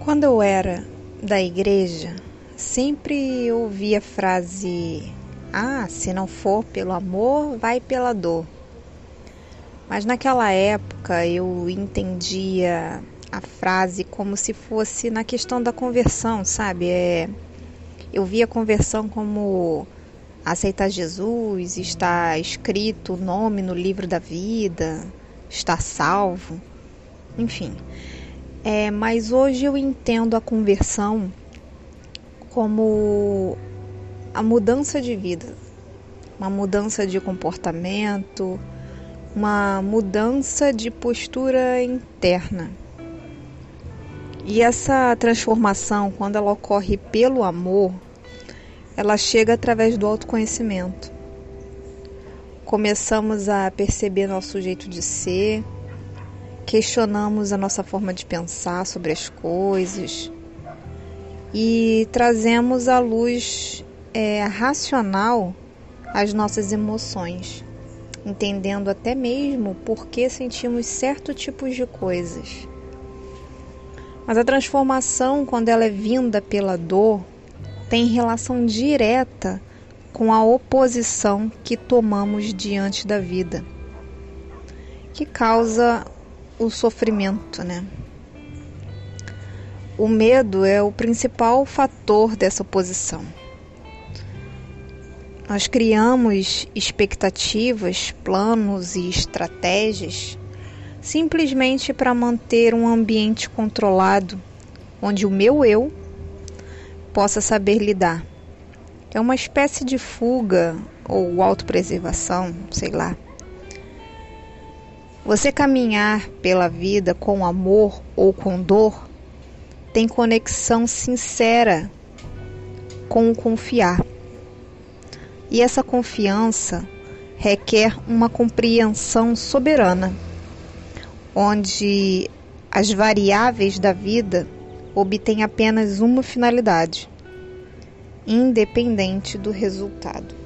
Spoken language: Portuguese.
Quando eu era da igreja, sempre ouvia a frase: Ah, se não for pelo amor, vai pela dor. Mas naquela época eu entendia a frase como se fosse na questão da conversão, sabe? É, eu via a conversão como aceitar Jesus, está escrito o nome no livro da vida, está salvo, enfim. É, mas hoje eu entendo a conversão como a mudança de vida, uma mudança de comportamento, uma mudança de postura interna. E essa transformação, quando ela ocorre pelo amor, ela chega através do autoconhecimento. Começamos a perceber nosso jeito de ser, questionamos a nossa forma de pensar sobre as coisas e trazemos à luz é, racional as nossas emoções, entendendo até mesmo por que sentimos certo tipos de coisas. Mas a transformação, quando ela é vinda pela dor, tem relação direta com a oposição que tomamos diante da vida, que causa o sofrimento, né? O medo é o principal fator dessa oposição. Nós criamos expectativas, planos e estratégias simplesmente para manter um ambiente controlado onde o meu eu possa saber lidar. É uma espécie de fuga ou autopreservação, sei lá. Você caminhar pela vida com amor ou com dor tem conexão sincera com o confiar. E essa confiança requer uma compreensão soberana, onde as variáveis da vida obtêm apenas uma finalidade, independente do resultado.